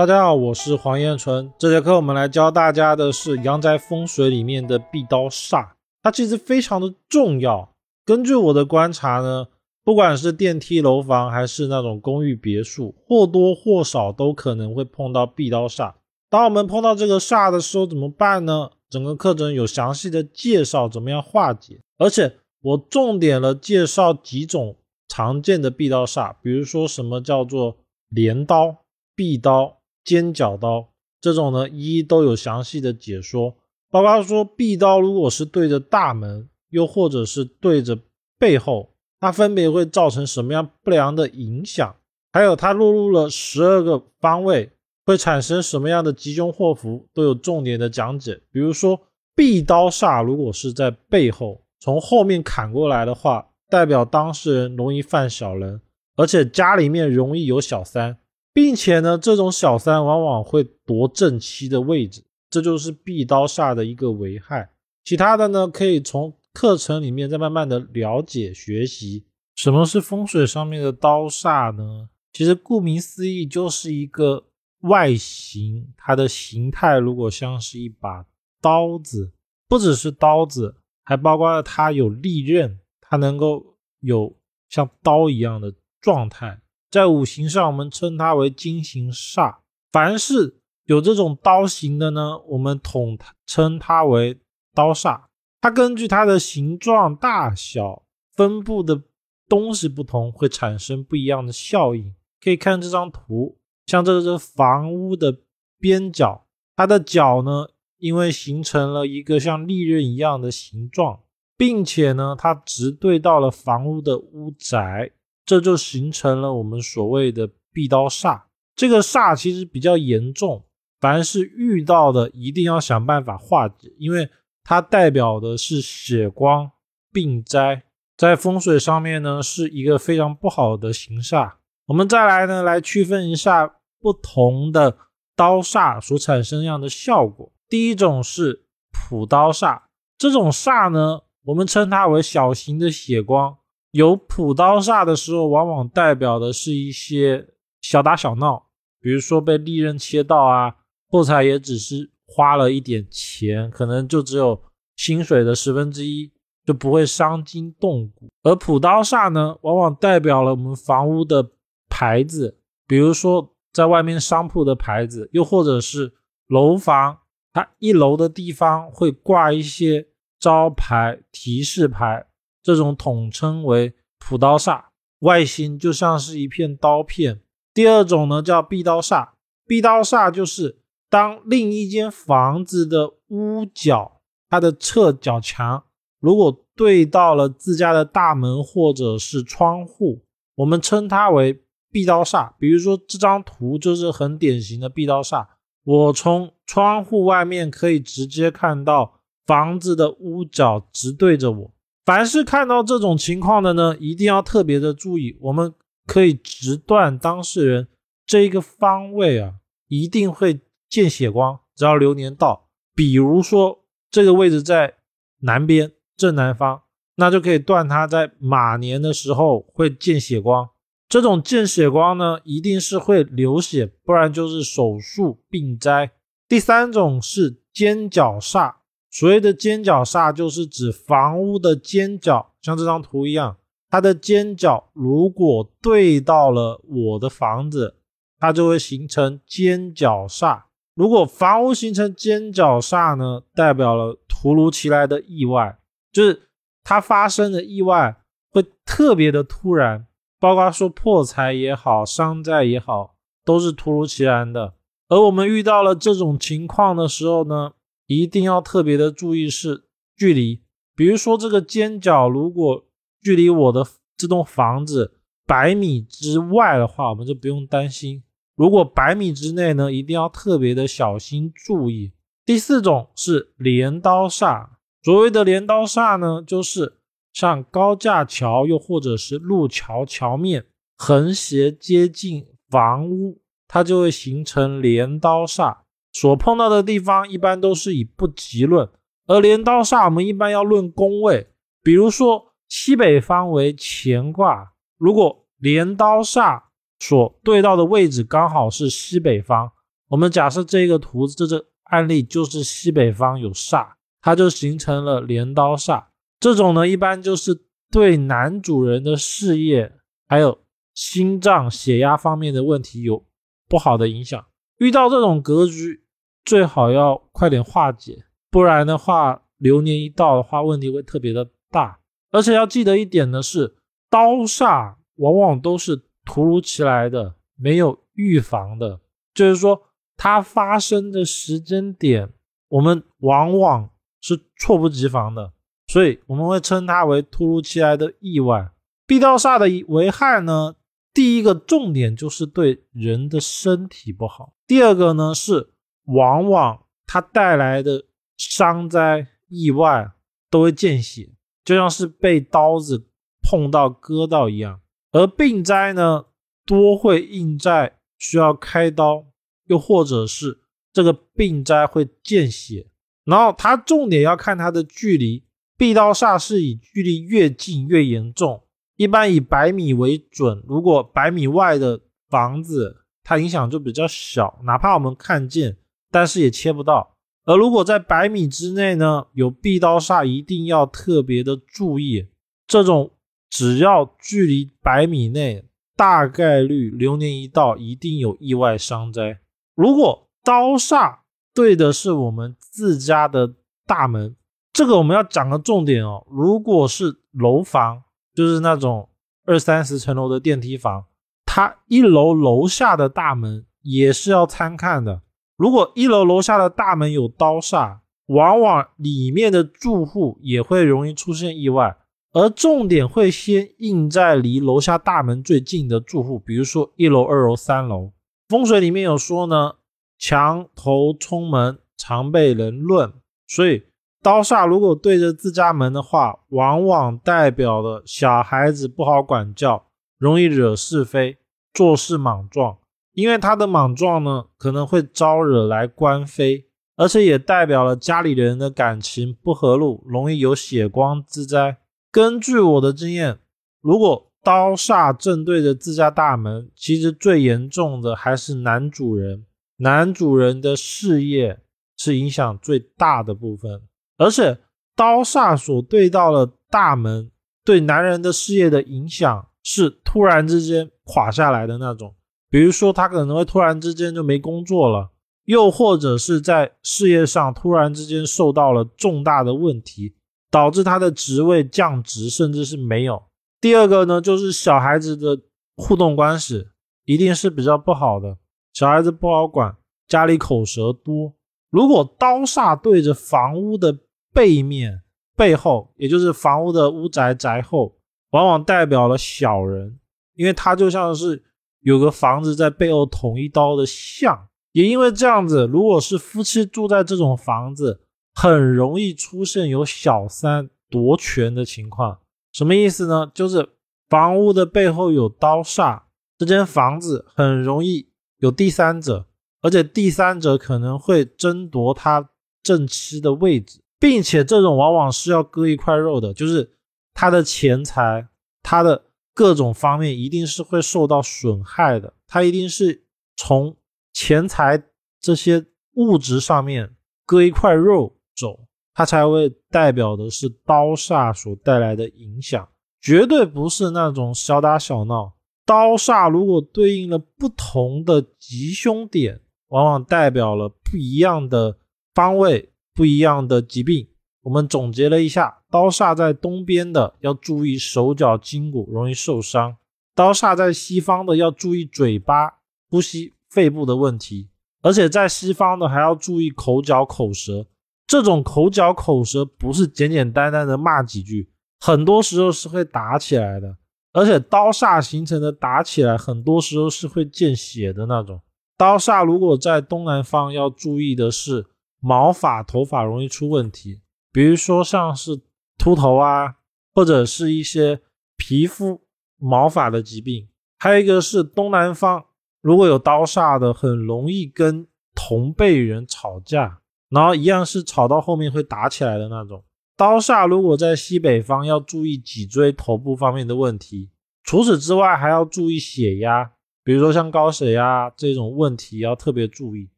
大家好，我是黄彦纯。这节课我们来教大家的是阳宅风水里面的壁刀煞，它其实非常的重要。根据我的观察呢，不管是电梯楼房还是那种公寓别墅，或多或少都可能会碰到壁刀煞。当我们碰到这个煞的时候怎么办呢？整个课程有详细的介绍怎么样化解，而且我重点了介绍几种常见的壁刀煞，比如说什么叫做镰刀、壁刀。尖角刀这种呢，一一都有详细的解说，包括说壁刀如果是对着大门，又或者是对着背后，它分别会造成什么样不良的影响，还有它落入了十二个方位会产生什么样的吉凶祸福，都有重点的讲解。比如说壁刀煞如果是在背后从后面砍过来的话，代表当事人容易犯小人，而且家里面容易有小三。并且呢，这种小三往往会夺正妻的位置，这就是壁刀煞的一个危害。其他的呢，可以从课程里面再慢慢的了解学习。什么是风水上面的刀煞呢？其实顾名思义，就是一个外形，它的形态如果像是一把刀子，不只是刀子，还包括了它有利刃，它能够有像刀一样的状态。在五行上，我们称它为金行煞。凡是有这种刀形的呢，我们统称它为刀煞。它根据它的形状、大小、分布的东西不同，会产生不一样的效应。可以看这张图，像这是房屋的边角，它的角呢，因为形成了一个像利刃一样的形状，并且呢，它直对到了房屋的屋宅。这就形成了我们所谓的壁刀煞。这个煞其实比较严重，凡是遇到的一定要想办法化解，因为它代表的是血光病灾，在风水上面呢是一个非常不好的形煞。我们再来呢来区分一下不同的刀煞所产生样的效果。第一种是普刀煞，这种煞呢我们称它为小型的血光。有普刀煞的时候，往往代表的是一些小打小闹，比如说被利刃切到啊，破财也只是花了一点钱，可能就只有薪水的十分之一，就不会伤筋动骨。而普刀煞呢，往往代表了我们房屋的牌子，比如说在外面商铺的牌子，又或者是楼房，它一楼的地方会挂一些招牌提示牌。这种统称为普刀煞，外形就像是一片刀片。第二种呢叫壁刀煞，壁刀煞就是当另一间房子的屋角，它的侧角墙如果对到了自家的大门或者是窗户，我们称它为壁刀煞。比如说这张图就是很典型的壁刀煞，我从窗户外面可以直接看到房子的屋角直对着我。凡是看到这种情况的呢，一定要特别的注意。我们可以直断当事人这一个方位啊，一定会见血光。只要流年到，比如说这个位置在南边正南方，那就可以断他在马年的时候会见血光。这种见血光呢，一定是会流血，不然就是手术病灾。第三种是尖角煞。所谓的尖角煞，就是指房屋的尖角，像这张图一样，它的尖角如果对到了我的房子，它就会形成尖角煞。如果房屋形成尖角煞呢，代表了突如其来的意外，就是它发生的意外会特别的突然，包括说破财也好，伤灾也好，都是突如其来的。而我们遇到了这种情况的时候呢？一定要特别的注意是距离，比如说这个尖角如果距离我的这栋房子百米之外的话，我们就不用担心。如果百米之内呢，一定要特别的小心注意。第四种是镰刀煞，所谓的镰刀煞呢，就是像高架桥又或者是路桥桥面横斜接近房屋，它就会形成镰刀煞。所碰到的地方一般都是以不吉论，而镰刀煞我们一般要论宫位，比如说西北方为乾卦，如果镰刀煞所对到的位置刚好是西北方，我们假设这个图这个案例就是西北方有煞，它就形成了镰刀煞。这种呢，一般就是对男主人的事业还有心脏、血压方面的问题有不好的影响。遇到这种格局，最好要快点化解，不然的话，流年一到的话，问题会特别的大。而且要记得一点的是，刀煞往往都是突如其来的，没有预防的，就是说。它发生的时间点，我们往往是猝不及防的，所以我们会称它为突如其来的意外。壁刀煞的危害呢，第一个重点就是对人的身体不好，第二个呢是往往它带来的伤灾意外都会见血，就像是被刀子碰到割到一样。而病灾呢，多会印在需要开刀。又或者是这个病灾会见血，然后它重点要看它的距离，壁刀煞是以距离越近越严重，一般以百米为准。如果百米外的房子，它影响就比较小，哪怕我们看见，但是也切不到。而如果在百米之内呢，有壁刀煞，一定要特别的注意。这种只要距离百米内，大概率流年一到，一定有意外伤灾。如果刀煞对的是我们自家的大门，这个我们要讲个重点哦。如果是楼房，就是那种二三十层楼的电梯房，它一楼楼下的大门也是要参看的。如果一楼楼下的大门有刀煞，往往里面的住户也会容易出现意外，而重点会先印在离楼下大门最近的住户，比如说一楼、二楼、三楼。风水里面有说呢，墙头冲门常被人论，所以刀煞如果对着自家门的话，往往代表了小孩子不好管教，容易惹是非，做事莽撞。因为他的莽撞呢，可能会招惹来官非，而且也代表了家里人的感情不和路，容易有血光之灾。根据我的经验，如果刀煞正对着自家大门，其实最严重的还是男主人。男主人的事业是影响最大的部分，而且刀煞所对到了大门，对男人的事业的影响是突然之间垮下来的那种。比如说，他可能会突然之间就没工作了，又或者是在事业上突然之间受到了重大的问题，导致他的职位降职，甚至是没有。第二个呢，就是小孩子的互动关系一定是比较不好的，小孩子不好管，家里口舌多。如果刀煞对着房屋的背面、背后，也就是房屋的屋宅宅后，往往代表了小人，因为他就像是有个房子在背后捅一刀的像。也因为这样子，如果是夫妻住在这种房子，很容易出现有小三夺权的情况。什么意思呢？就是房屋的背后有刀煞，这间房子很容易有第三者，而且第三者可能会争夺他正妻的位置，并且这种往往是要割一块肉的，就是他的钱财，他的各种方面一定是会受到损害的，他一定是从钱财这些物质上面割一块肉走。它才会代表的是刀煞所带来的影响，绝对不是那种小打小闹。刀煞如果对应了不同的吉凶点，往往代表了不一样的方位、不一样的疾病。我们总结了一下，刀煞在东边的要注意手脚筋骨容易受伤；刀煞在西方的要注意嘴巴、呼吸、肺部的问题，而且在西方的还要注意口角、口舌。这种口角口舌不是简简单单的骂几句，很多时候是会打起来的，而且刀煞形成的打起来，很多时候是会见血的那种。刀煞如果在东南方，要注意的是毛发、头发容易出问题，比如说像是秃头啊，或者是一些皮肤毛发的疾病。还有一个是东南方如果有刀煞的，很容易跟同辈人吵架。然后一样是吵到后面会打起来的那种。刀煞如果在西北方，要注意脊椎、头部方面的问题。除此之外，还要注意血压，比如说像高血压这种问题要特别注意。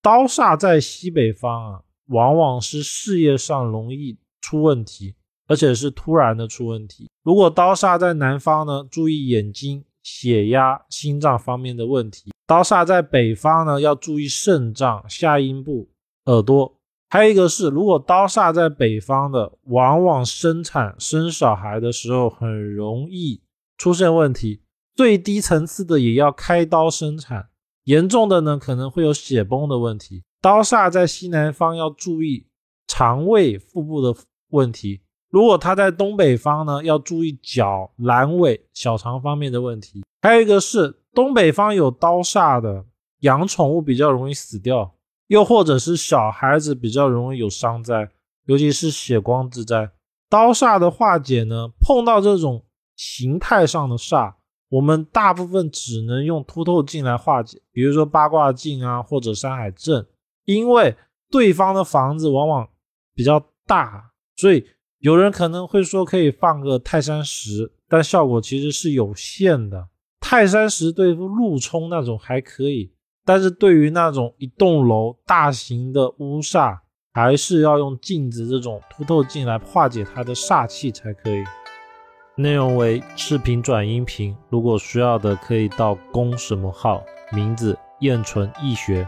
刀煞在西北方啊，往往是事业上容易出问题，而且是突然的出问题。如果刀煞在南方呢，注意眼睛、血压、心脏方面的问题；刀煞在北方呢，要注意肾脏、下阴部、耳朵。还有一个是，如果刀煞在北方的，往往生产生小孩的时候很容易出现问题，最低层次的也要开刀生产，严重的呢可能会有血崩的问题。刀煞在西南方要注意肠胃、腹部的问题；如果他在东北方呢，要注意脚、阑尾、小肠方面的问题。还有一个是东北方有刀煞的，养宠物比较容易死掉。又或者是小孩子比较容易有伤灾，尤其是血光之灾。刀煞的化解呢，碰到这种形态上的煞，我们大部分只能用凸透镜来化解，比如说八卦镜啊，或者山海镇。因为对方的房子往往比较大，所以有人可能会说可以放个泰山石，但效果其实是有限的。泰山石对付路冲那种还可以。但是对于那种一栋楼大型的屋煞，还是要用镜子这种凸透镜来化解它的煞气才可以。内容为视频转音频，如果需要的可以到公什么号，名字燕纯易学。